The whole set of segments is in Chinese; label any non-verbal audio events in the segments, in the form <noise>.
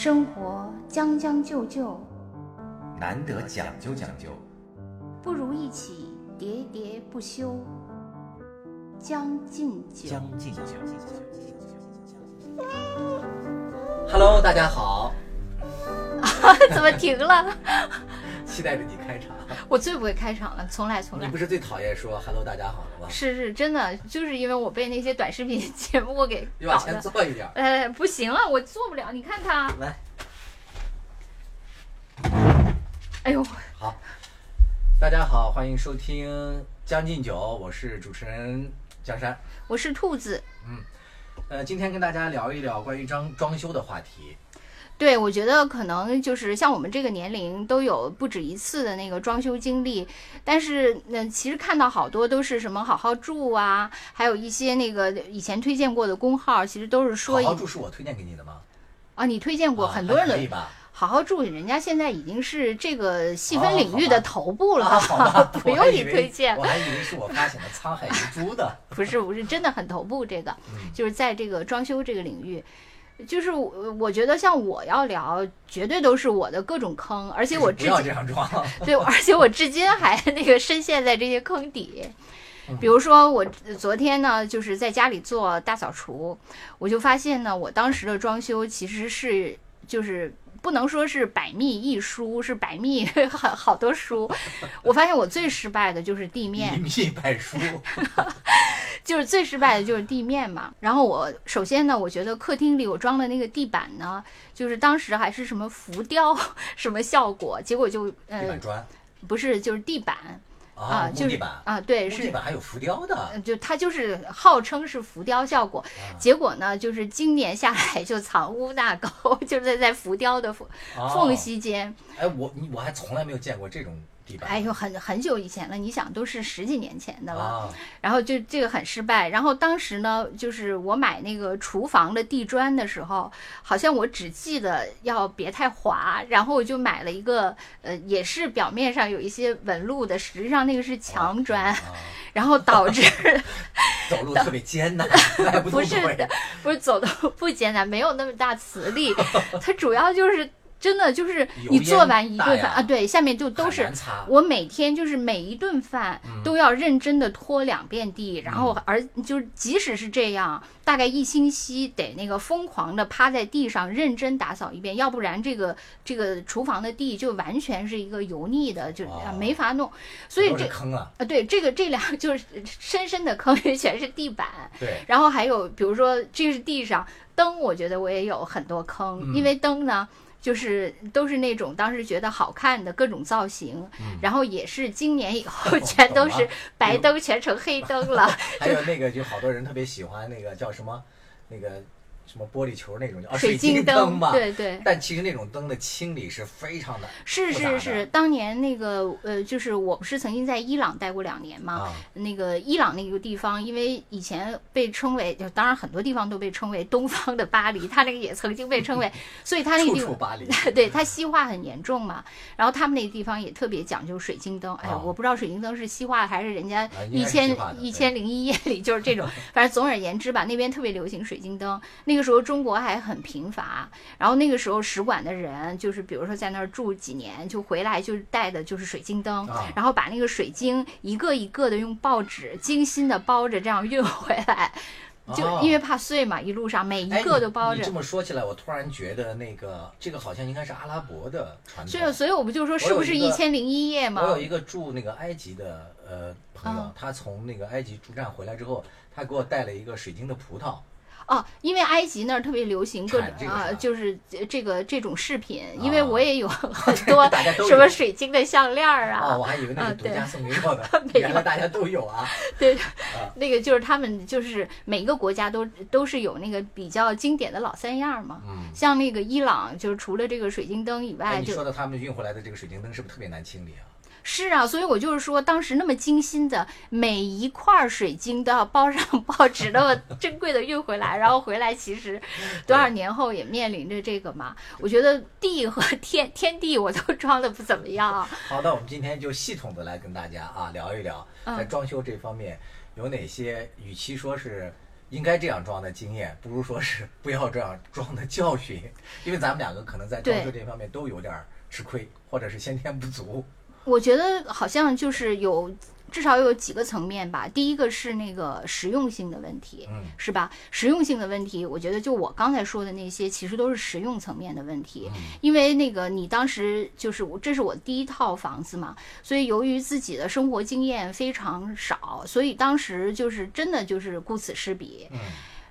生活将将就就，难得讲究讲究，不如一起喋喋不休。将进酒，将进酒。Hello，大家好，<laughs> 怎么停了？期待着你开场。<laughs> 我最不会开场了，从来从来。你不是最讨厌说 “Hello，大家好”了吗？是是，真的，就是因为我被那些短视频节目给你往前坐一点。呃，<laughs> 不行了，我坐不了。你看看。来。哎呦。好，大家好，欢迎收听《将进酒》，我是主持人江山，我是兔子。嗯，呃，今天跟大家聊一聊关于装装修的话题。对，我觉得可能就是像我们这个年龄都有不止一次的那个装修经历，但是嗯其实看到好多都是什么好好住啊，还有一些那个以前推荐过的公号，其实都是说好好住是我推荐给你的吗？啊，你推荐过很多人的好好住，人家现在已经是这个细分领域的头部了，<laughs> 不用你推荐。我还以为是我发现的沧海遗珠的，<laughs> 不是不是，真的很头部，这个就是在这个装修这个领域。就是我，我觉得像我要聊，绝对都是我的各种坑，而且我至今这样装，对，而且我至今还 <laughs> 那个深陷在这些坑底。比如说，我昨天呢，就是在家里做大扫除，我就发现呢，我当时的装修其实是就是不能说是百密一疏，是百密 <laughs> 好好多疏。我发现我最失败的就是地面，一密百疏。<laughs> 就是最失败的就是地面嘛。然后我首先呢，我觉得客厅里我装的那个地板呢，就是当时还是什么浮雕 <laughs> 什么效果，结果就呃，地板砖不是就是地板啊，就是啊，对，是地板还有浮雕的，就它就是号称是浮雕效果，结果呢，就是今年下来就藏污纳垢，<laughs> 就是在在浮雕的缝缝隙间。哎，我我还从来没有见过这种。哎呦，很很久以前了，你想都是十几年前的了，然后就这个很失败。然后当时呢，就是我买那个厨房的地砖的时候，好像我只记得要别太滑，然后我就买了一个，呃，也是表面上有一些纹路的，实际上那个是墙砖，然后导致 <laughs> 走路特别艰难。<laughs> 不是的，不是走的不艰难，没有那么大磁力，<laughs> 它主要就是。真的就是你做完一顿饭啊，对，下面就都是我每天就是每一顿饭都要认真的拖两遍地，然后而就是即使是这样，大概一星期得那个疯狂的趴在地上认真打扫一遍，要不然这个这个厨房的地就完全是一个油腻的，就没法弄。所以这坑啊，啊对，这个这两就是深深的坑，全是地板。对，然后还有比如说这是地上灯，我觉得我也有很多坑，因为灯呢。就是都是那种当时觉得好看的各种造型，然后也是今年以后 <laughs> 全都是白灯全成黑灯了。<laughs> 还有那个就好多人特别喜欢那个叫什么那个。什么玻璃球那种叫水晶灯嘛？对对。但其实那种灯的清理是非常的。是是是，当年那个呃，就是我不是曾经在伊朗待过两年嘛？那个伊朗那个地方，因为以前被称为，就当然很多地方都被称为东方的巴黎，它那个也曾经被称为，<laughs> 所以它那个地方，<laughs> 对它西化很严重嘛。然后他们那个地方也特别讲究水晶灯。哎呀，我不知道水晶灯是西化还是人家一千一千零一夜里就是这种，反正总而言之吧，那边特别流行水晶灯。那那个时候中国还很贫乏，然后那个时候使馆的人就是比如说在那儿住几年，就回来就带的就是水晶灯，然后把那个水晶一个一个的用报纸精心的包着，这样运回来，就因为怕碎嘛，一路上每一个都包着。这么说起来，我突然觉得那个这个好像应该是阿拉伯的传统。所以，所以我不就说是不是一千零一夜吗？我有一个住那个埃及的呃朋友，他从那个埃及驻站回来之后，他给我带了一个水晶的葡萄。哦，因为埃及那儿特别流行各种啊，就是这个这种饰品，因为我也有 <laughs> 很多什么水晶的项链啊。哦，我还以为那是独家送给我的，<laughs> 原来大家都有啊。<laughs> 对，那个就是他们就是每个国家都都是有那个比较经典的老三样嘛。嗯。像那个伊朗，就是除了这个水晶灯以外，你说的他们运回来的这个水晶灯是不是特别难清理啊？是啊，所以我就是说，当时那么精心的每一块水晶都要包上报纸，那么珍贵的运回来，然后回来其实多少年后也面临着这个嘛。我觉得地和天天地我都装的不怎么样。好的，我们今天就系统的来跟大家啊聊一聊，在装修这方面有哪些，与其说是应该这样装的经验，不如说是不要这样装的教训，因为咱们两个可能在装修这方面都有点吃亏，或者是先天不足。我觉得好像就是有。至少有几个层面吧。第一个是那个实用性的问题，嗯，是吧？实用性的问题，我觉得就我刚才说的那些，其实都是实用层面的问题。因为那个你当时就是我，这是我第一套房子嘛，所以由于自己的生活经验非常少，所以当时就是真的就是顾此失彼。嗯。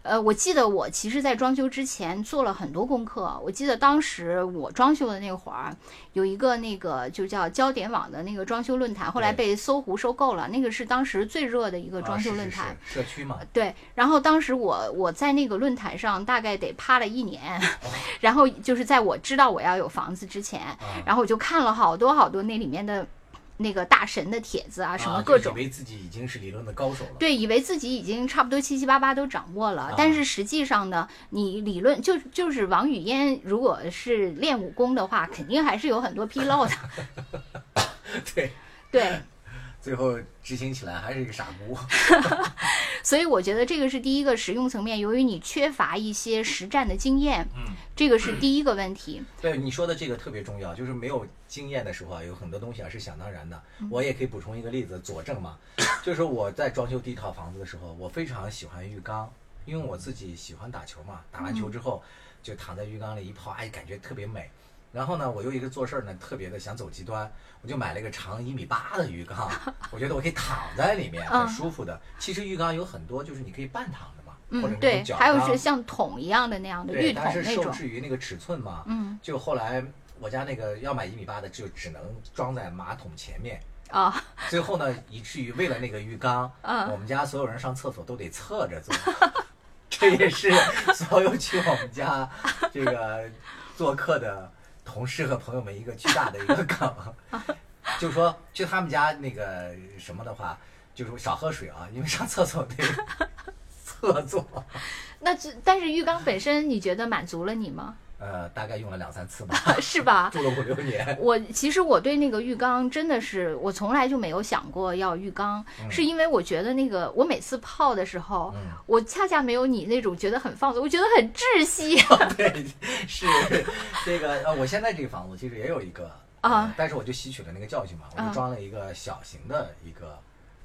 呃，我记得我其实，在装修之前做了很多功课。我记得当时我装修的那会儿，有一个那个就叫焦点网的那个装修论坛，后来被搜狐收购了。那个是当时最热的一个装修论坛，社区嘛。对。然后当时我我在那个论坛上大概得趴了一年，<laughs> 然后就是在我知道我要有房子之前，然后我就看了好多好多那里面的。那个大神的帖子啊，什么各种，以为自己已经是理论的高手了。对，以为自己已经差不多七七八八都掌握了，但是实际上呢，你理论就就是王语嫣，如果是练武功的话，肯定还是有很多纰漏的。对 <laughs> 对。最后执行起来还是一个傻姑，<laughs> 所以我觉得这个是第一个实用层面。由于你缺乏一些实战的经验，嗯，这个是第一个问题。<clears throat> 对你说的这个特别重要，就是没有经验的时候啊，有很多东西啊是想当然的。我也可以补充一个例子佐证嘛，<coughs> 就是我在装修第一套房子的时候，我非常喜欢浴缸，因为我自己喜欢打球嘛，打完球之后就躺在浴缸里一泡，哎，感觉特别美。然后呢，我又一个做事儿呢，特别的想走极端，我就买了一个长一米八的浴缸，<laughs> 我觉得我可以躺在里面很舒服的。其实浴缸有很多，就是你可以半躺的嘛，或者对，还有是像桶一样的那样的浴桶那种。但是受制于那个尺寸嘛，嗯，就后来我家那个要买一米八的，就只能装在马桶前面啊。最后呢，以至于为了那个浴缸，我们家所有人上厕所都得侧着坐。<laughs> 这也是所有去我们家这个做客的。同事和朋友们一个巨大的一个梗，<laughs> 就说去他们家那个什么的话，就是少喝水啊，因为上厕所得 <laughs> 厕所。那这但是浴缸本身，你觉得满足了你吗？呃，大概用了两三次吧，<laughs> 是吧？住了五六年。<laughs> 我其实我对那个浴缸真的是，我从来就没有想过要浴缸，是因为我觉得那个我每次泡的时候，我恰恰没有你那种觉得很放松，我觉得很窒息。<laughs> 对，是这个呃，我现在这个房子其实也有一个啊，但是我就吸取了那个教训嘛，我就装了一个小型的一个。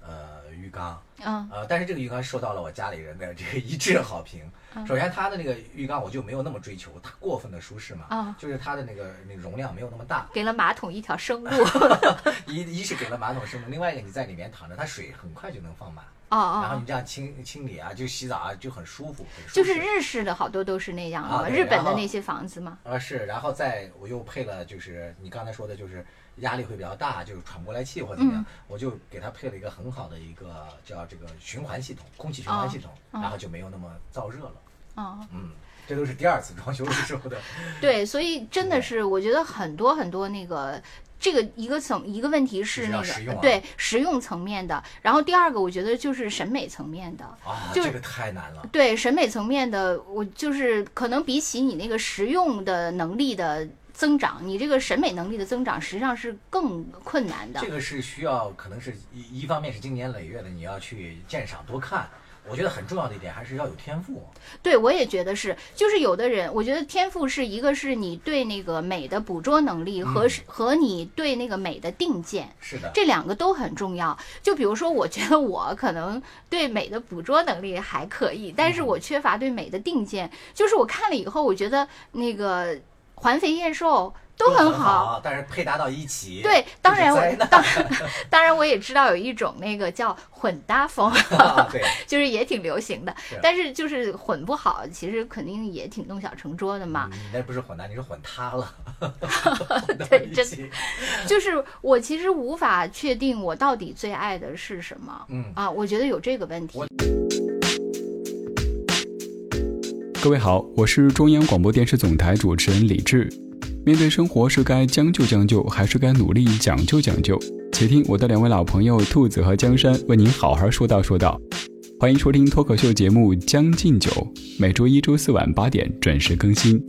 呃，浴缸，嗯，呃，但是这个浴缸受到了我家里人的这个一致好评。首先，它的那个浴缸我就没有那么追求它过分的舒适嘛，啊，就是它的那个那个容量没有那么大，给了马桶一条生路。<laughs> 一一是给了马桶生路，另外一个你在里面躺着，它水很快就能放满。哦哦，然后你这样清清理啊，就洗澡啊，就很舒服。就是日式的好多都是那样的嘛，日本的那些房子嘛。啊是，然后再我又配了，就是你刚才说的，就是压力会比较大，就是喘不过来气或者怎么样，我就给他配了一个很好的一个叫这个循环系统，空气循环系统，然后就没有那么燥热了。哦，嗯，这都是第二次装修的时候的。<laughs> 对，所以真的是我觉得很多很多那个。这个一个层一个问题是那个对实用层面的，然后第二个我觉得就是审美层面的啊，这个太难了。对审美层面的，我就是可能比起你那个实用的能力的增长，你这个审美能力的增长实际上是更困难的。这个是需要可能是一一方面是经年累月的，你要去鉴赏多看。我觉得很重要的一点还是要有天赋。对，我也觉得是，就是有的人，我觉得天赋是一个是你对那个美的捕捉能力和和你对那个美的定见，是的，这两个都很重要。就比如说，我觉得我可能对美的捕捉能力还可以，但是我缺乏对美的定见。就是我看了以后，我觉得那个环肥燕瘦。都很好，但是配搭到一起，对，当然我当 <laughs> 当然我也知道有一种那个叫混搭风，对，<laughs> 就是也挺流行的，但是就是混不好，其实肯定也挺弄巧成拙的嘛。你那不是混搭，你是混塌了。<laughs> 对，真就是我其实无法确定我到底最爱的是什么。嗯啊，我觉得有这个问题。各位好，我是中央广播电视总台主持人李志。面对生活，是该将就将就，还是该努力讲究讲究？且听我的两位老朋友兔子和江山为您好好说道说道。欢迎收听脱口秀节目《将进酒》，每周一、周四晚八点准时更新。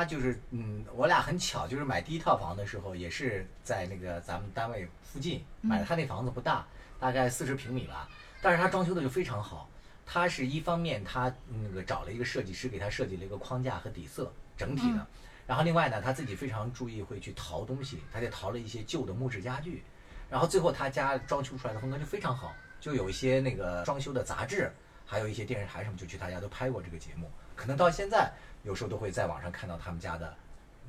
他就是嗯，我俩很巧，就是买第一套房的时候，也是在那个咱们单位附近买的。他那房子不大，大概四十平米吧，但是他装修的就非常好。他是一方面，他那个找了一个设计师给他设计了一个框架和底色整体的，然后另外呢，他自己非常注意会去淘东西，他就淘了一些旧的木质家具，然后最后他家装修出来的风格就非常好，就有一些那个装修的杂志。还有一些电视台什么就去他家都拍过这个节目，可能到现在有时候都会在网上看到他们家的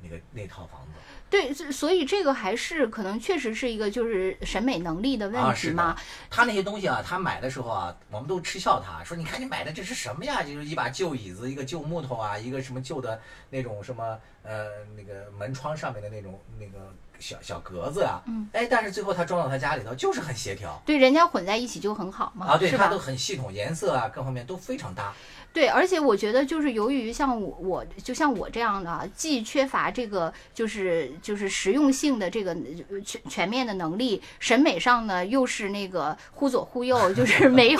那个那套房子。对，所以这个还是可能确实是一个就是审美能力的问题嘛。他那些东西啊，他买的时候啊，我们都嗤笑他，说你看你买的这是什么呀？就是一把旧椅子，一个旧木头啊，一个什么旧的那种什么呃那个门窗上面的那种那个。小小格子啊，嗯，哎，但是最后他装到他家里头就是很协调，对，人家混在一起就很好嘛，啊，对，它都很系统，颜色啊各方面都非常搭。对，而且我觉得就是由于像我，我就像我这样的，既缺乏这个就是就是实用性的这个全全面的能力，审美上呢又是那个忽左忽右，就是没有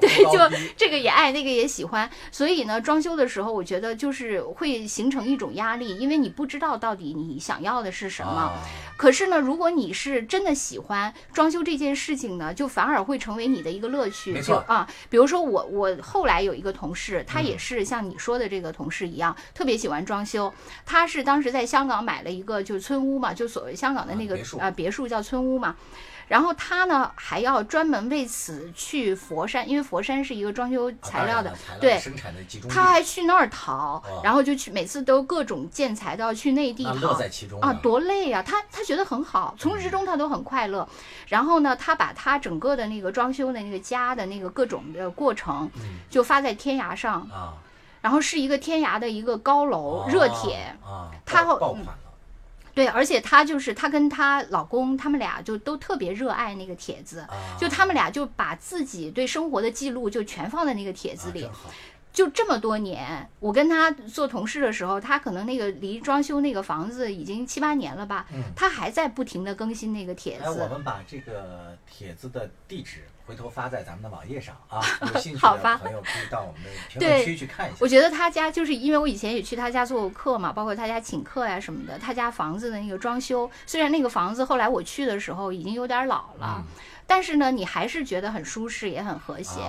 对，就这个也爱，那个也喜欢，所以呢，装修的时候我觉得就是会形成一种压力，因为你不知道到底你想要的是什么。可是呢，如果你是真的喜欢装修这件事情呢，就反而会成为你的一个乐趣。没错啊，比如说我我后来有一个同。是，他也是像你说的这个同事一样，特别喜欢装修。他是当时在香港买了一个就是村屋嘛，就所谓香港的那个呃别墅叫村屋嘛。然后他呢还要专门为此去佛山，因为佛山是一个装修材料的，对生产的集中，他还去那儿淘，然后就去每次都各种建材都要去内地淘，啊，多累啊！他他觉得很好，从始至终他都很快乐。然后呢，他把他整个的那个装修的那个家的那个各种的过程，就发在天涯上，然后是一个天涯的一个高楼热帖，他爆款。对，而且她就是她跟她老公，他们俩就都特别热爱那个帖子，就他们俩就把自己对生活的记录就全放在那个帖子里。就这么多年，我跟他做同事的时候，他可能那个离装修那个房子已经七八年了吧，他还在不停的更新那个帖子。哎，我们把这个帖子的地址。回头发在咱们的网页上啊，<laughs> 有兴趣的朋友可以到我们的评论区去看一下。我觉得他家就是因为我以前也去他家做过客嘛，包括他家请客呀什么的。他家房子的那个装修，虽然那个房子后来我去的时候已经有点老了，但是呢，你还是觉得很舒适，也很和谐。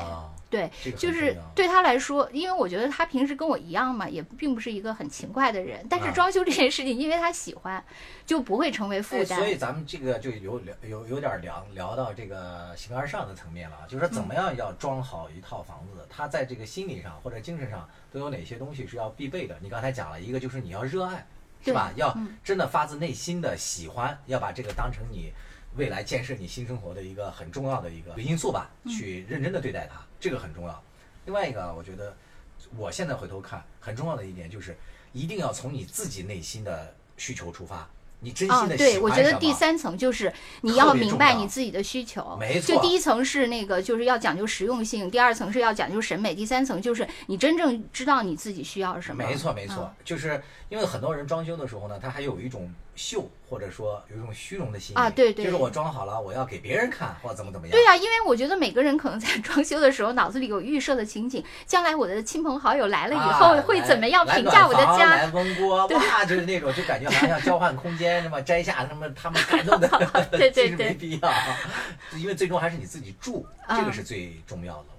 对，就是对他来说，因为我觉得他平时跟我一样嘛，也并不是一个很勤快的人。但是装修这件事情，因为他喜欢，就不会成为负担。所以咱们这个就有聊有有点聊聊到这个形而上的层面了，就是说怎么样要装好一套房子，他在这个心理上或者精神上都有哪些东西是要必备的？你刚才讲了一个，就是你要热爱，是吧？要真的发自内心的喜欢，要把这个当成你。未来建设你新生活的一个很重要的一个因素吧，去认真的对待它，这个很重要。另外一个，我觉得我现在回头看，很重要的一点就是，一定要从你自己内心的需求出发。你真心的对，我觉得第三层就是你要明白你自己的需求。没错。就第一层是那个就是要讲究实用性，第二层是要讲究审美，第三层就是你真正知道你自己需要什么。没错没错，就是因为很多人装修的时候呢，他还有一种秀，或者说有一种虚荣的心理啊，对对，就是我装好了，我要给别人看，或者怎么怎么样。对呀，因为我觉得每个人可能在装修的时候脑子里有预设的情景，将来我的亲朋好友来了以后会怎么样评价我的家？来温锅，<laughs> 哇，就是那种就感觉好像交换空间，什么摘下。什么他们感动的 <laughs> <laughs> 其实没必要，因为最终还是你自己住，这个是最重要的了。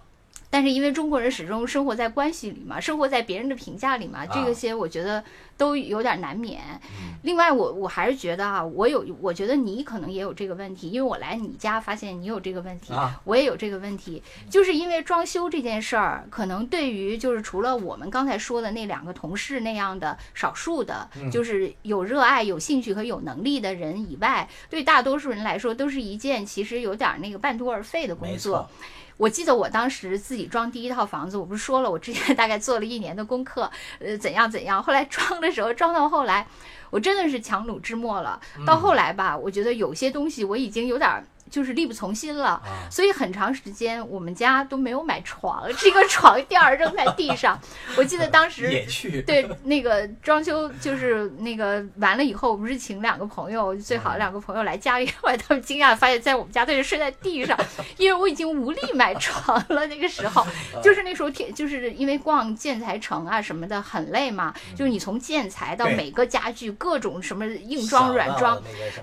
但是因为中国人始终生活在关系里嘛，生活在别人的评价里嘛，这个些我觉得都有点难免。另外，我我还是觉得啊，我有，我觉得你可能也有这个问题，因为我来你家发现你有这个问题，我也有这个问题，就是因为装修这件事儿，可能对于就是除了我们刚才说的那两个同事那样的少数的，就是有热爱、有兴趣和有能力的人以外，对大多数人来说，都是一件其实有点那个半途而废的工作。我记得我当时自己装第一套房子，我不是说了，我之前 <laughs> 大概做了一年的功课，呃，怎样怎样。后来装的时候，装到后来，我真的是强弩之末了。到后来吧，我觉得有些东西我已经有点就是力不从心了，所以很长时间我们家都没有买床，这个床垫儿扔在地上。我记得当时 <laughs> 对那个装修就是那个完了以后，不是请两个朋友最好的两个朋友来家里，后来他们惊讶发现，在我们家都是睡在地上，因为我已经无力买床了。那个时候 <laughs> <laughs> 就是那时候天，就是因为逛建材城啊什么的很累嘛，就是你从建材到每个家具各种什么硬装软装，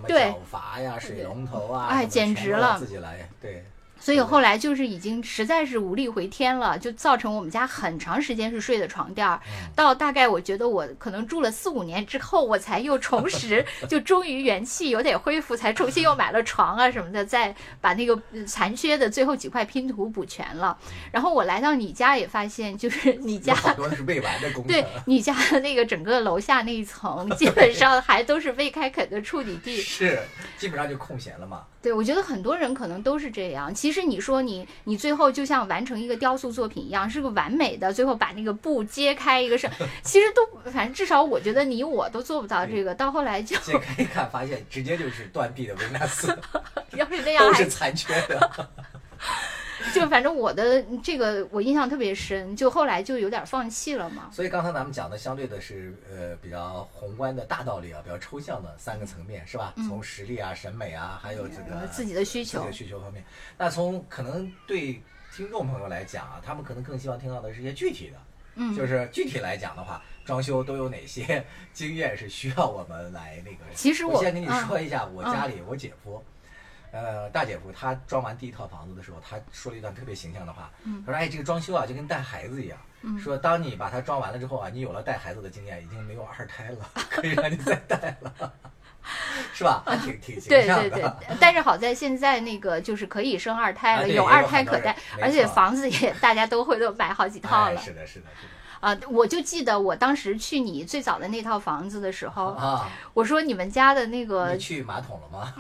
对脚阀呀、水龙头啊，哎，简直了，自己来，对。所以后来就是已经实在是无力回天了，就造成我们家很长时间是睡的床垫儿。到大概我觉得我可能住了四五年之后，我才又重拾，就终于元气有点恢复，才重新又买了床啊什么的，再把那个残缺的最后几块拼图补全了。然后我来到你家也发现，就是你家好多是未完的工程。对你家的那个整个楼下那一层，基本上还都是未开垦的处女地，是基本上就空闲了嘛。对，我觉得很多人可能都是这样。其实你说你，你最后就像完成一个雕塑作品一样，是个完美的，最后把那个布揭开一个是，其实都反正至少我觉得你我都做不到这个。到后来就揭开一看，发现直接就是断臂的维纳斯，<laughs> 要是那样还是残缺的。<laughs> 就反正我的这个我印象特别深，就后来就有点放弃了嘛。所以刚才咱们讲的相对的是呃比较宏观的大道理啊，比较抽象的三个层面是吧？从实力啊、审美啊，还有这个自己的需求、自己的需求方面。那从可能对听众朋友来讲啊，他们可能更希望听到的是一些具体的，嗯，就是具体来讲的话，装修都有哪些 <laughs> 经验是需要我们来那个？其实我先跟你说一下，我家里我姐夫。呃，大姐夫他装完第一套房子的时候，他说了一段特别形象的话。他说：“哎，这个装修啊，就跟带孩子一样。说当你把它装完了之后啊，你有了带孩子的经验，已经没有二胎了，<laughs> 可以让你再带了，<laughs> 是吧？还挺挺形象的。”对对对。<laughs> 但是好在现在那个就是可以生二胎了，有二胎可带，而且房子也大家都会都买好几套了。是的，是的，是的。啊，我就记得我当时去你最早的那套房子的时候啊，我说你们家的那个去马桶了吗？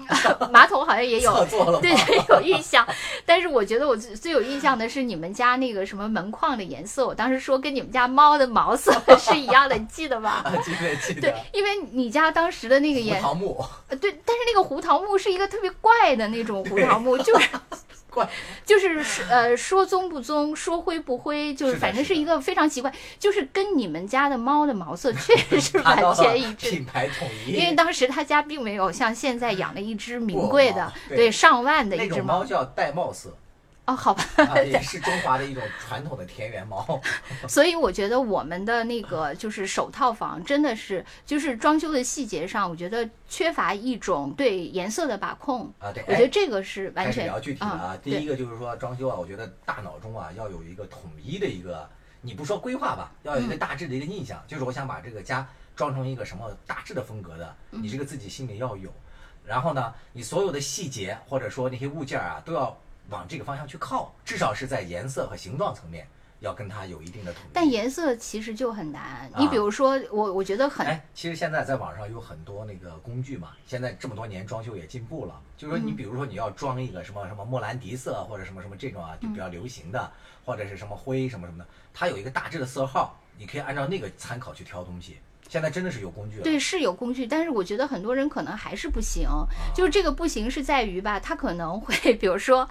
马桶好像也有，<laughs> 对，有印象。但是我觉得我最最有印象的是你们家那个什么门框的颜色，我当时说跟你们家猫的毛色 <laughs> 是一样的，你记得吧？记得记得。对，因为你家当时的那个颜胡桃木，对，但是那个胡桃木是一个特别怪的那种胡桃木，<laughs> 就是。怪，<laughs> 就是呃说棕不棕，说灰不灰，就是反正是一个非常奇怪，就是跟你们家的猫的毛色 <laughs> 确实是 <laughs> 完全一致，品牌统一。因为当时他家并没有像现在养了一只名贵的，对。上万的一只猫。叫玳瑁色。哦，好吧，啊也是中华的一种传统的田园猫。<laughs> 所以我觉得我们的那个就是首套房，真的是就是装修的细节上，我觉得缺乏一种对颜色的把控啊。对，我觉得这个是完全比较具体的啊。第一个就是说装修啊，我觉得大脑中啊要有一个统一的一个，你不说规划吧，要有一个大致的一个印象，就是我想把这个家装成一个什么大致的风格的，你这个自己心里要有。然后呢，你所有的细节或者说那些物件啊都要。往这个方向去靠，至少是在颜色和形状层面要跟它有一定的统一。但颜色其实就很难。你比如说，我我觉得很哎，其实现在在网上有很多那个工具嘛。现在这么多年装修也进步了，就是说你比如说你要装一个什么什么莫兰迪色或者什么什么这种啊，就比较流行的，或者是什么灰什么什么的，它有一个大致的色号，你可以按照那个参考去挑东西。现在真的是有工具了，对，是有工具，但是我觉得很多人可能还是不行。就是这个不行是在于吧，他可能会比如说。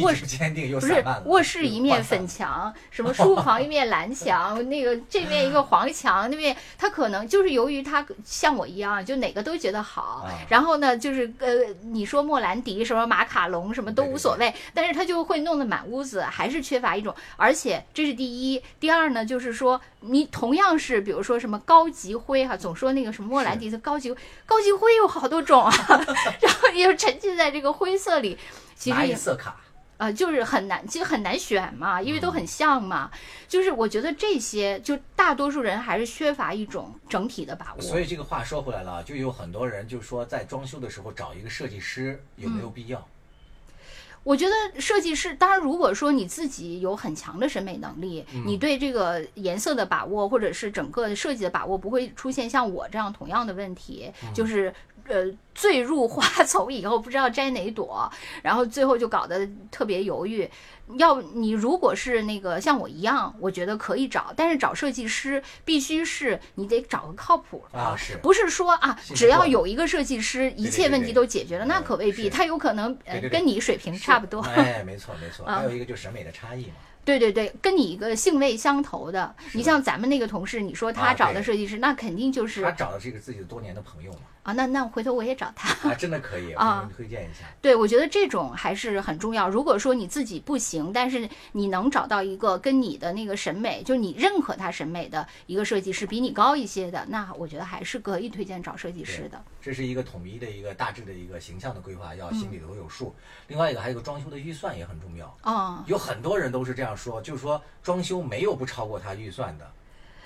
卧室坚定又不是卧室一面粉墙，什么书房一面蓝墙，那个这面一个黄墙，那边他可能就是由于他像我一样，就哪个都觉得好。然后呢，就是呃，你说莫兰迪什么马卡龙什么都无所谓，但是他就会弄得满屋子还是缺乏一种。而且这是第一，第二呢，就是说你同样是比如说什么高级灰哈，总说那个什么莫兰迪的高级高级灰有好多种啊，<laughs> 然后又沉浸在这个灰色里，其实色卡。呃，就是很难，其实很难选嘛，因为都很像嘛。就是我觉得这些，就大多数人还是缺乏一种整体的把握。所以这个话说回来了，就有很多人就说，在装修的时候找一个设计师有没有必要？我觉得设计师，当然，如果说你自己有很强的审美能力，你对这个颜色的把握，或者是整个设计的把握，不会出现像我这样同样的问题，就是呃坠入花丛以后不知道摘哪朵，然后最后就搞得特别犹豫。要你如果是那个像我一样，我觉得可以找，但是找设计师必须是你得找个靠谱啊，是不是说啊，只要有一个设计师，一切问题都解决了？那可未必，他有可能呃跟你水平差不多。哎，没错没错，<laughs> 还有一个就审美的差异嘛。<laughs> 对对对，跟你一个性味相投的，你像咱们那个同事，你说他找的设计师，那肯定就是他找的是一个自己的多年的朋友嘛。啊，那那回头我也找他啊，真的可以 <laughs> 啊，推荐一下。对，我觉得这种还是很重要。如果说你自己不行，但是你能找到一个跟你的那个审美，就是你认可他审美的一个设计师，比你高一些的，那我觉得还是可以推荐找设计师的。这是一个统一的一个大致的一个形象的规划，要心里头有数。另外一个还有个装修的预算也很重要啊，有很多人都是这样说，就是说装修没有不超过他预算的。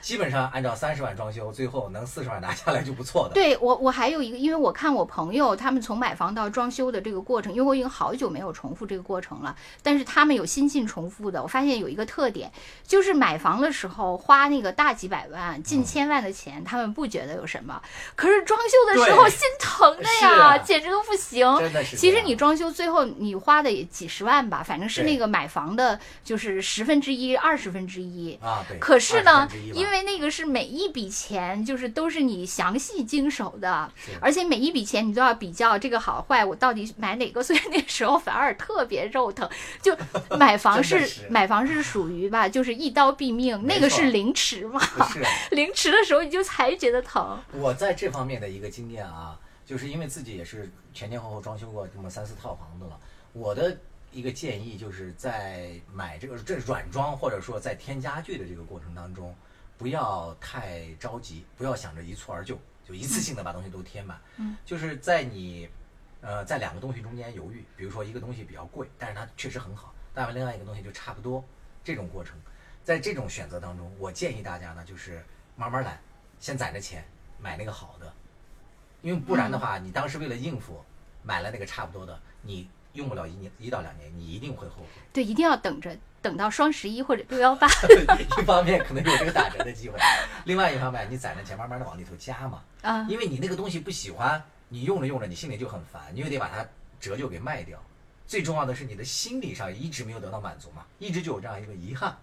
基本上按照三十万装修，最后能四十万拿下来就不错的。对我，我还有一个，因为我看我朋友他们从买房到装修的这个过程，因为我已经好久没有重复这个过程了。但是他们有新进重复的，我发现有一个特点，就是买房的时候花那个大几百万、近千万的钱，他们不觉得有什么，可是装修的时候心疼的呀，简直都不行。真的是。其实你装修最后你花的也几十万吧，反正是那个买房的，就是十分之一、二十分之一啊。对。可是呢，因为那个是每一笔钱，就是都是你详细经手的，而且每一笔钱你都要比较这个好坏，我到底买哪个？<laughs> 所以那时候反而特别肉疼。就买房是买房是属于吧，就是一刀毙命，那个是凌迟嘛？凌迟的时候你就才觉得疼。我在这方面的一个经验啊，就是因为自己也是前前后后装修过这么三四套房子了，我的一个建议就是在买这个这软装或者说在添家具的这个过程当中。不要太着急，不要想着一蹴而就，就一次性的把东西都填满。嗯，就是在你，呃，在两个东西中间犹豫，比如说一个东西比较贵，但是它确实很好，但另外一个东西就差不多。这种过程，在这种选择当中，我建议大家呢，就是慢慢来，先攒着钱买那个好的，因为不然的话，你当时为了应付买了那个差不多的，你用不了一年一到两年，你一定会后悔。<laughs> 对，一定要等着。等到双十一或者六幺八，一方面可能有这个打折的机会，另外一方面你攒着钱慢慢的往里头加嘛。啊，因为你那个东西不喜欢，你用着用着你心里就很烦，你又得把它折旧给卖掉。最重要的是你的心理上一直没有得到满足嘛，一直就有这样一个遗憾。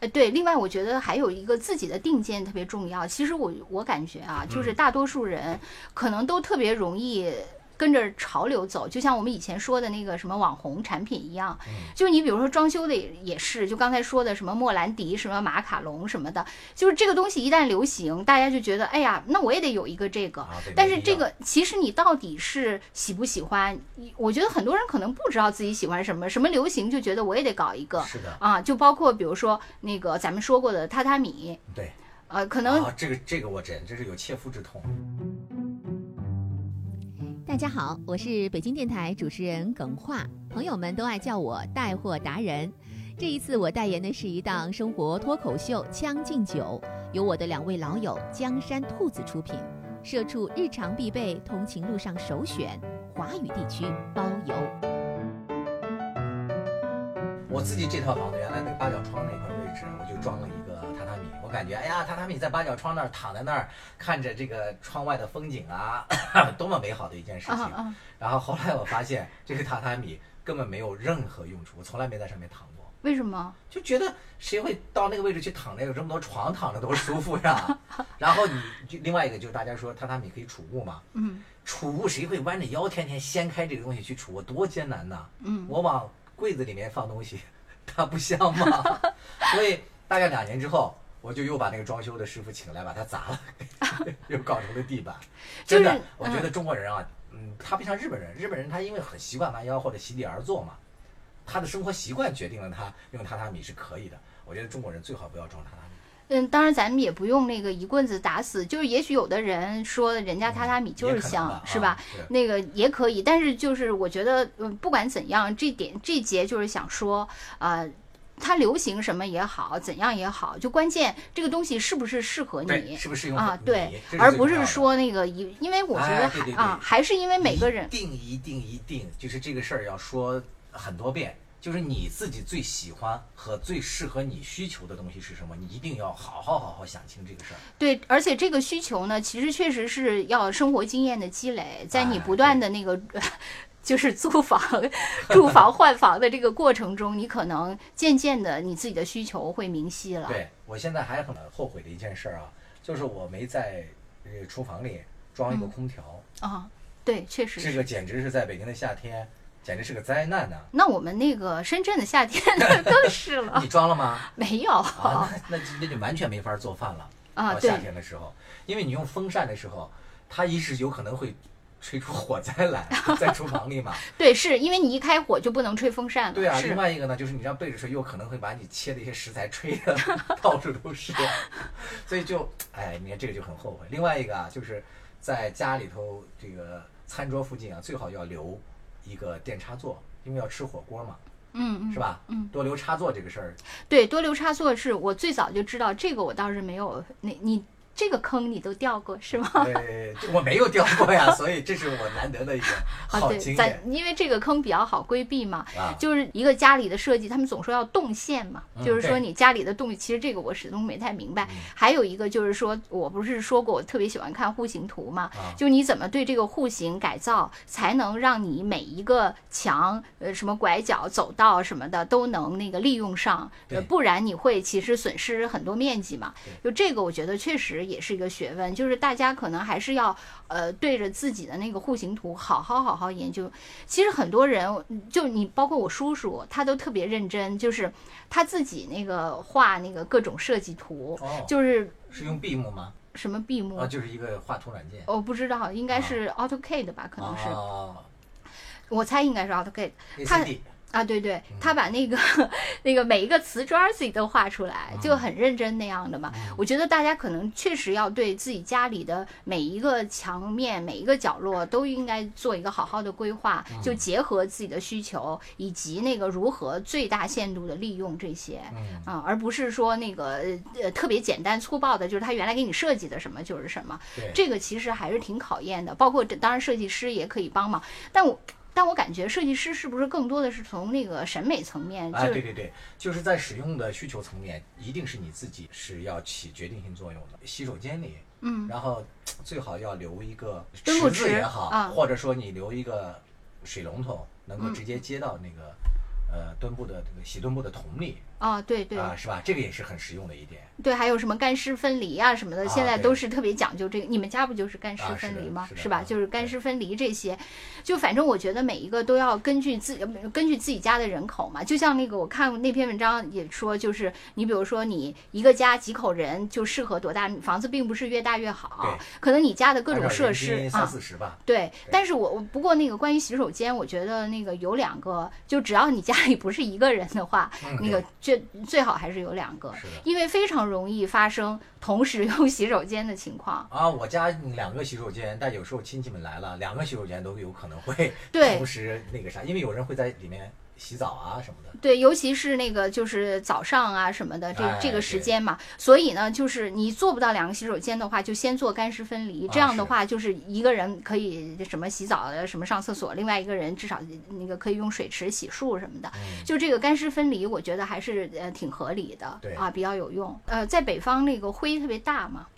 呃，对，另外我觉得还有一个自己的定见特别重要。其实我我感觉啊，就是大多数人可能都特别容易。跟着潮流走，就像我们以前说的那个什么网红产品一样，就你比如说装修的也是，就刚才说的什么莫兰迪、什么马卡龙什么的，就是这个东西一旦流行，大家就觉得，哎呀，那我也得有一个这个。但是这个其实你到底是喜不喜欢？我觉得很多人可能不知道自己喜欢什么，什么流行就觉得我也得搞一个。是的。啊，就包括比如说那个咱们说过的榻榻米。对。呃，可能。这个这个我真这是有切肤之痛。大家好，我是北京电台主持人耿化，朋友们都爱叫我带货达人。这一次我代言的是一档生活脱口秀《将进酒》，由我的两位老友江山兔子出品，社畜日常必备，通勤路上首选，华语地区包邮。我自己这套房子原来那个八角窗那块位置，我就装了一。感觉哎呀，榻榻米在八角窗那儿躺在那儿，看着这个窗外的风景啊，<laughs> 多么美好的一件事情。然后后来我发现，这个榻榻米根本没有任何用处，我从来没在上面躺过。为什么？就觉得谁会到那个位置去躺？那有这么多床躺着多舒服呀。<laughs> 然后你就另外一个就是大家说榻榻米可以储物嘛。嗯。储物谁会弯着腰天天掀开这个东西去储物？多艰难呐。嗯。我往柜子里面放东西，它不香吗？<laughs> 所以大概两年之后。我就又把那个装修的师傅请来，把它砸了，<laughs> 又搞成了地板。<laughs> 真的，我觉得中国人啊，嗯，他不像日本人，日本人他因为很习惯弯腰或者席地而坐嘛，他的生活习惯决定了他用榻榻米是可以的。我觉得中国人最好不要装榻榻米。嗯，当然咱们也不用那个一棍子打死，就是也许有的人说人家榻榻米就是香，是吧？那个也可以，但是就是我觉得，嗯，不管怎样，这点这节就是想说，啊。它流行什么也好，怎样也好，就关键这个东西是不是适合你，是不是啊？对，而不是说那个一，因为我觉得啊，还是因为每个人定一定一定，就是这个事儿要说很多遍，就是你自己最喜欢和最适合你需求的东西是什么，你一定要好好好好想清这个事儿。对，而且这个需求呢，其实确实是要生活经验的积累，在你哎不断的那个。就是租房、住房、<laughs> 换房的这个过程中，你可能渐渐的你自己的需求会明晰了。对我现在还很后悔的一件事儿啊，就是我没在这个厨房里装一个空调，啊，对，确实是。这个简直是在北京的夏天，简直是个灾难呐、那我们那个深圳的夏天那 <laughs> 更是了你，装了吗？没有啊，那那那就完全没法做饭了。啊，夏天的时候，因为你用风扇的时候，它一是有可能会吹出火灾来，在厨房里嘛。<laughs> 对，是因为你一开火就不能吹风扇了。对啊，另外一个呢，就是你这样背着吹，又可能会把你切的一些食材吹的 <laughs> 到处都是，<laughs> 所以就，哎，你看这个就很后悔。另外一个啊，就是在家里头这个餐桌附近啊，最好要留一个电插座，因为要吃火锅嘛，嗯嗯，是吧？嗯，多留插座这个事儿，对，多留插座是我最早就知道，这个我倒是没有。那你这个坑你都掉过是吗？对，我没有掉过呀，所以这是我难得的一个 <laughs> 啊，对，咱好经验因为这个坑比较好规避嘛，啊。就是一个家里的设计，他们总说要动线嘛，嗯就是说你家里的动，其实这个我始终没太明白。还有一个就是说，我不是说过我特别喜欢看户型图嘛，啊就你怎么对这个户型改造，才能让你每一个墙，呃，什么拐角、走道什么的都能那个利用上，呃，对不然你会其实损失很多面积嘛。就这个，我觉得确实也是一个学问，就是大家可能还是要呃对着自己的那个户型图好好好好研究。其实很多人，就你包括我叔叔，他都特别认真，就是他自己那个画那个各种设计图，哦，就是是用 Beam 吗？什么闭幕啊，，就是一个画图软件。我不知道，应该是 AutoCAD 吧，可能是，哦我猜应该是 AutoCAD 啊，对对，嗯他把那个那个每一个瓷砖自己都画出来，嗯就很认真那样的嘛。我觉得大家可能确实要对自己家里的每一个墙面、每一个角落都应该做一个好好的规划，嗯就结合自己的需求以及那个如何最大限度的利用这些。嗯，啊，而不是说那个呃特别简单粗暴的，就是他原来给你设计的什么就是什么，对，这个其实还是挺考验的。包括这当然设计师也可以帮忙，但我但我感觉设计师是不是更多的是从那个审美层面，啊，对对对，就是在使用的需求层面，一定是你自己是要起决定性作用的。洗手间里，嗯然后最好要留一个池子也好，啊或者说你留一个水龙头，能够嗯直接接到那个、呃墩布的这个洗墩布的桶里啊，对对啊，是吧？这个也是很实用的一点。对，还有什么干湿分离啊什么的，啊现在都是特别讲究这个。你们家不就是干湿分离吗？是吧？啊就是干湿分离这些，就反正我觉得每一个都要根据自根据自己家的人口嘛。就像那个我看那篇文章也说，就是你比如说你一个家几口人就适合多大房子，并不是越大越好对，可能你家的各种设施啊。四十吧，对，但是我我不过那个关于洗手间，我觉得那个有两个，就只要你家里不是一个人的话，嗯那个最最好还是有两个，因为非常容易发生同时用洗手间的情况。啊，我家两个洗手间，但有时候亲戚们来了，两个洗手间都有可能会同时那个啥，因为有人会在里面洗澡啊什么的。对，尤其是那个就是早上啊什么的，这哎这个时间嘛，所以呢，就是你做不到两个洗手间的话，就先做干湿分离。这啊样的话，就是一个人可以什么洗澡的，什么上厕所，另外一个人至少那个可以用水池洗漱什么的。嗯，就这个干湿分离，我觉得还是呃挺合理的啊，比较有用。呃，在北方那个灰特别大嘛，啊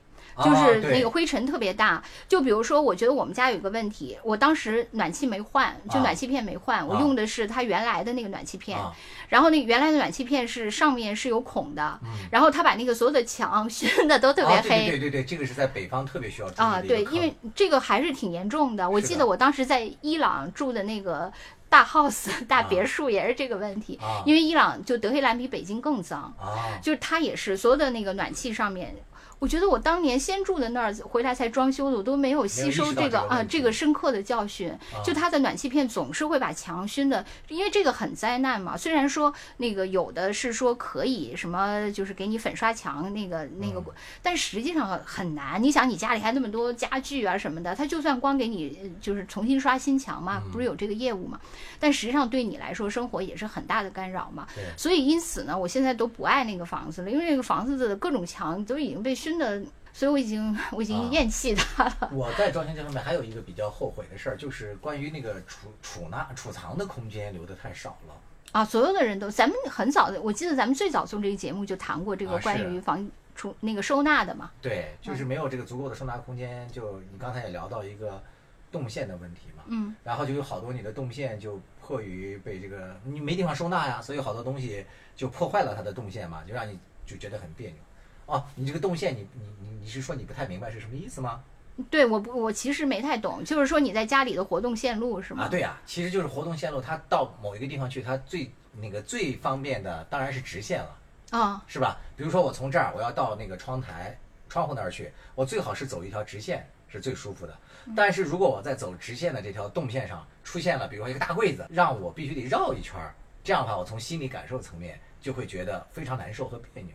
就是那个灰尘特别大。就比如说，我觉得我们家有一个问题，我当时暖气没换，就啊暖气片没换，我啊用的是它原来的那个暖气片。啊然后那原来的暖气片是上面是有孔的，嗯然后它把那个所有的墙 <laughs> 熏的都特别黑。对对对，这个是在北方特别需要注意啊，对，因为这个还是挺严重的。我记得我当时在伊朗住的那个大 house 大啊别墅也是这个问题，啊因为伊朗就德黑兰比北京更脏，啊就是它也是所有的那个暖气上面。我觉得我当年先住的那儿，回来才装修的，我都没有吸收这个啊这个深刻的教训。就它的暖气片总是会把墙熏的，因为这个很灾难嘛。虽然说那个有的是说可以什么，就是给你粉刷墙那个那个，嗯但实际上很难。你想你家里还那么多家具啊什么的，它就算光给你呃就是重新刷新墙嘛，嗯不是有这个业务嘛？但实际上对你来说生活也是很大的干扰嘛。对所以因此呢，我现在都不爱那个房子了，因为那个房子的各种墙都已经被熏的，所以我已经我已经啊厌弃它了。<laughs> 我在装修这方面还有一个比较后悔的事儿，就是关于那个储储纳储藏的空间留的太少了。啊，所有的人都，咱们很早的，我记得咱们最早做这个节目就谈过这个关于防出那个收纳的嘛。对，就是没有这个足够的收纳空间。就你刚才也聊到一个动线的问题嘛，嗯，然后就有好多你的动线就迫于被这个你没地方收纳呀，所以好多东西就破坏了它的动线嘛，就让你就觉得很别扭。哦，你这个动线，你你你你是说你不太明白是什么意思吗？对我不，我其实没太懂，就是说你在家里的活动线路是吗？啊，对呀、其实就是活动线路，它到某一个地方去，它最那个最方便的当然是直线了。啊，是吧？比如说我从这儿我要到那个窗台窗户那儿去，我最好是走一条直线是最舒服的。但是如果我在走直线的这条动线上出现了，比如说一个大柜子，让我必须得绕一圈儿，这样的话，我从心理感受层面就会觉得非常难受和别扭，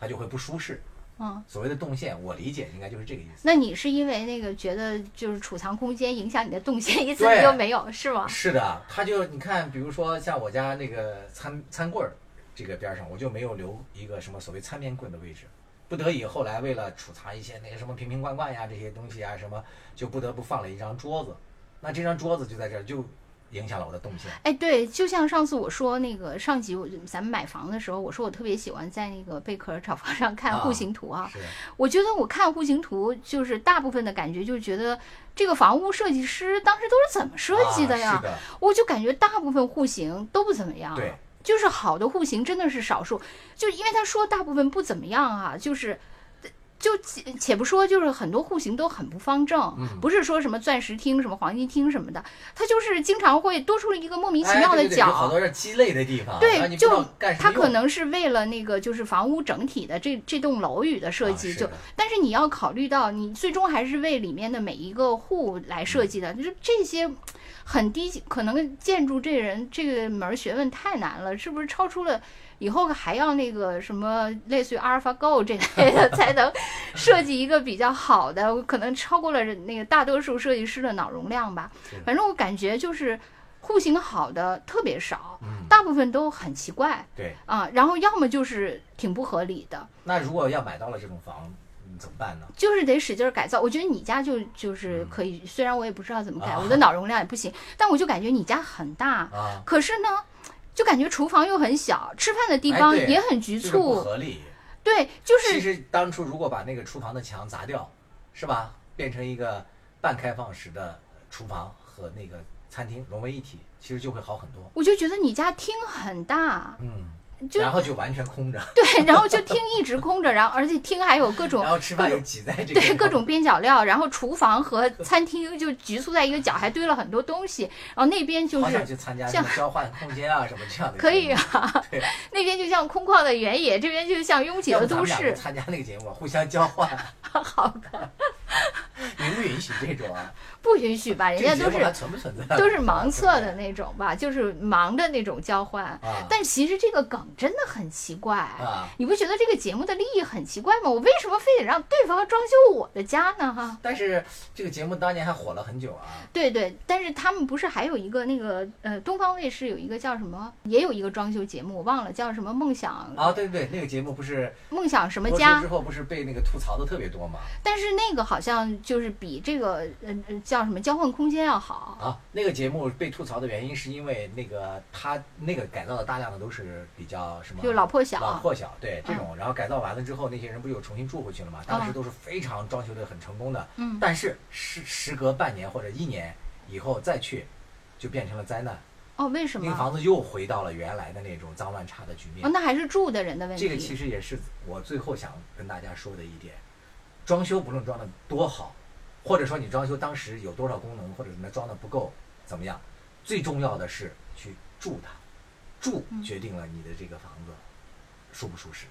它就会不舒适。嗯，所谓的动线，我理解应该就是这个意思。那你是因为那个觉得就是储藏空间影响你的动线，一次你就没有是吗？是的，它就你看，比如说像我家那个餐餐柜儿这个边儿上，我就没有留一个什么所谓餐边柜的位置。不得已，后来为了储藏一些那个什么瓶瓶罐罐呀这些东西啊，什么就不得不放了一张桌子。那这张桌子就在这儿，就影响了我的动线。哎，对，就像上次我说那个上集我咱们买房的时候，我说我特别喜欢在那个贝壳炒房上看户型图啊。是，我觉得我看户型图，就是大部分的感觉就是觉得这个房屋设计师当时都是怎么设计的呀？的，我就感觉大部分户型都不怎么样。对，就是好的户型真的是少数，就因为他说大部分不怎么样啊，就是。就且且不说，就是很多户型都很不方正，嗯不是说什么钻石厅、什么黄金厅什么的，它就是经常会多出了一个莫名其妙的哎对对对有好角。多是鸡肋的地方，对就它可能是为了那个就是房屋整体的这这栋楼宇的设计，就但是你要考虑到你最终还是为里面的每一个户来设计的，就是这些很低级，可能建筑这人这个门儿学问太难了，是不是超出了？以后还要那个什么类似于阿尔法 Go 这类的，<laughs> 才能设计一个比较好的，可能超过了那个大多数设计师的脑容量吧。反正我感觉就是户型好的特别少，嗯，大部分都很奇怪。对。啊，然后要么就是挺不合理的，那如果要买到了这种房，嗯怎么办呢？就是得使劲儿改造。我觉得你家就就是可以，虽然我也不知道怎么改，啊我的脑容量也不行，但我就感觉你家很大，啊，可是呢，就感觉厨房又很小，吃饭的地方也很局就是不促。合理。对，就是其实当初如果把那个厨房的墙砸掉，是吧？变成一个半开放式的厨房和那个餐厅融为一体，其实就会好很多。我就觉得你家厅很大，嗯，就然后就完全空着，<laughs> 对，然后就厅一直空着，然后而且厅还有各种然后吃饭又挤在这个对各种边角料，然后厨房和餐厅就局促在一个角，还堆了很多东西，然后那边就是去参加什像么交换空间啊什么这样的。可以。啊 <laughs> 对，那边就像空旷的原野，这边就像拥挤的都市。参加那个节目啊，互相交换，<laughs> 好的，允 <laughs> 不允许这种啊？不允许吧？人家都是存不存在？都是盲测的那种吧，就是盲的那种交换。啊但其实这个梗真的很奇怪，啊！你不觉得这个节目的利益很奇怪吗？我为什么非得让对方装修我的家呢？哈，但是这个节目当年还火了很久啊。对对，但是他们不是还有一个那个呃，东方卫视有一个叫什么，也有一个装修节目，我忘了叫什么梦想啊，对对，那个节目不是梦想什么家之，后不是被那个吐槽的特别多吗？但是那个好像就是比这个呃呃叫什么交换空间要好。啊，那个节目被吐槽的原因是因为那个他那个改造的大量的都是比较什么，就老破小老破小，对这种，然后改造完了之后，那些人不是又重新住回去了吗？当时都是非常装修的很成功的，嗯但是时时隔半年或者一年以后再去，就变成了灾难，哦，为什么？那个房子又回到了原来的那种脏乱差的局面哦，。那还是住的人的问题。这个其实也是我最后想跟大家说的一点，装修不论装的多好，或者说你装修当时有多少功能，或者什么装的不够怎么样，最重要的是去住它，住嗯决定了你的这个房子舒不舒适，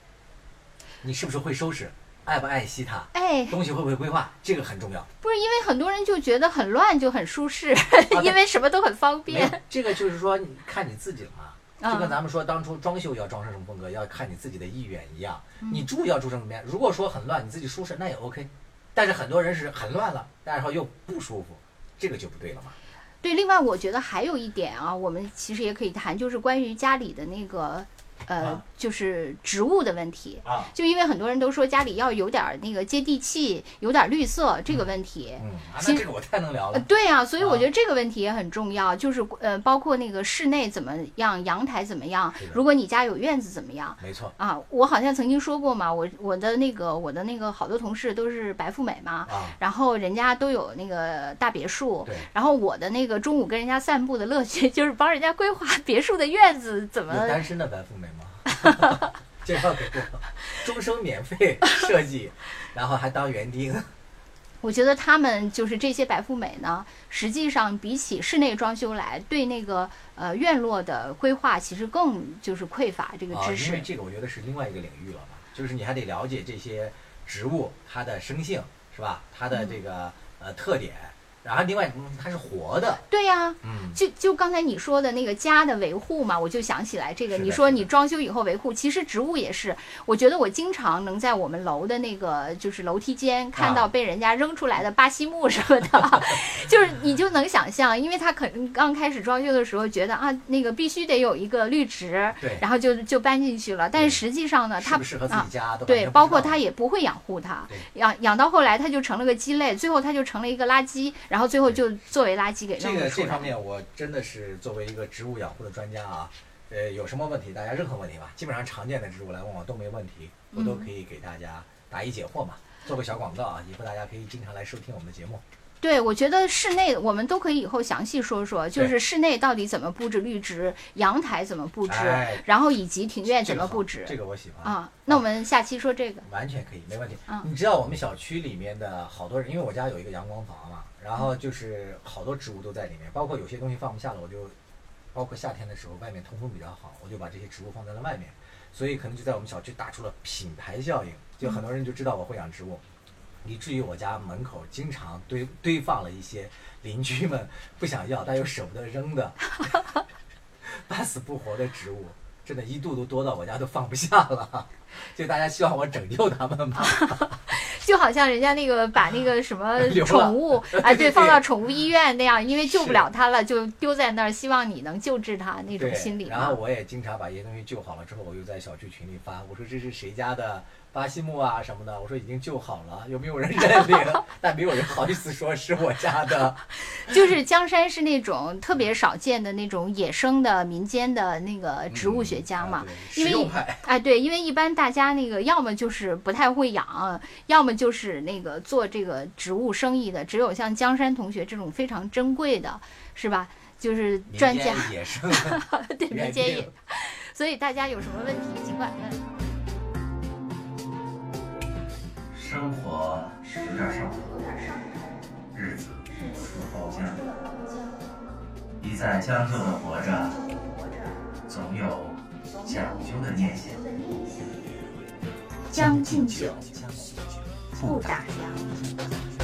你是不是会收拾，爱不爱惜它，哎，东西会不会规划，这个很重要。不是因为很多人就觉得很乱就很舒适，<laughs> 因为什么都很方便。这个就是说，你看你自己了嘛。就跟嗯咱们说当初装修要装成什么风格，要看你自己的意愿一样。嗯你住要住成什么样？如果说很乱，你自己舒适那也 OK。但是很多人是很乱了，然后又不舒服，这个就不对了嘛。对，另外我觉得还有一点啊，我们其实也可以谈，就是关于家里的那个呃，就是植物的问题啊，就因为很多人都说家里要有点那个接地气，有点绿色这个问题。嗯，那这个我太能聊了。对啊，所以我觉得这个问题也很重要，就是呃，包括那个室内怎么样，阳台怎么样，如果你家有院子怎么样？没错啊，我好像曾经说过嘛，我我的那个我的那个好多同事都是白富美嘛，然后人家都有那个大别墅，然后我的那个中午跟人家散步的乐趣 <laughs> 就是帮人家规划别墅的院子怎么。单身的白富美吗？<laughs> 介绍给我，终生免费设计，然后还当园丁。<laughs> 我觉得他们就是这些白富美呢，实际上比起室内装修来，对那个呃院落的规划其实更就是匮乏这个知识。因为这个我觉得是另外一个领域了嘛，就是你还得了解这些植物它的生性是吧？它的这个呃特点。然后另外，它是活的。对呀，嗯，就就刚才你说的那个家的维护嘛，我就想起来这个。你说你装修以后维护，其实植物也是。我觉得我经常能在我们楼的那个就是楼梯间看到被人家扔出来的巴西木什么的，<laughs> 就是你就能想象，因为他可能刚开始装修的时候觉得啊，那个必须得有一个绿植，对，然后就就搬进去了。但是实际上呢，他啊，对，包括他也不会养护它，养养到后来它就成了个鸡肋，最后它就成了一个垃圾，然后。最后就作为垃圾给扔这个这方面，我真的是作为一个植物养护的专家啊，呃，有什么问题，大家任何问题吧，基本上常见的植物来问我都没问题，我都可以给大家答疑解惑嘛。做个小广告啊，以后大家可以经常来收听我们的节目。对，我觉得室内我们都可以以后详细说说，就是室内到底怎么布置绿植，阳台怎么布置，然后以及庭院怎么布置。这个我喜欢啊。那我们下期说这个。完全可以，没问题。嗯你知道我们小区里面的好多人，因为我家有一个阳光房嘛。然后就是好多植物都在里面，包括有些东西放不下了，我就，包括夏天的时候外面通风比较好，我就把这些植物放在了外面，所以可能就在我们小区打出了品牌效应，就很多人就知道我会养植物，以至于我家门口经常堆堆放了一些邻居们不想要但又舍不得扔的 <laughs> 半死不活的植物，真的，一度都多到我家都放不下了，就大家希望我拯救他们嘛。<laughs> 就好像人家那个把那个什么 <laughs> 宠物 <laughs> 啊，对，放到宠物医院那样，因为救不了它了，就丢在那儿，希望你能救治它那种心理。然后我也经常把一些东西救好了之后，我又在小区群里发，我说这是谁家的。巴西木啊什么的，我说已经救好了，有没有人认领？但没有人好意思说是我家的。就是江山是那种特别少见的那种野生的民间的那个植物学家嘛，因为哎对，因为一般大家那个要么就是不太会养，要么就是那个做这个植物生意的，只有像江山同学这种非常珍贵的，是吧？就是专家 <laughs> 对民间野，所以大家有什么问题尽管问。生活有点上头，日子似包浆，一再将就的活着，总有讲究的念想。将进酒，不打烊。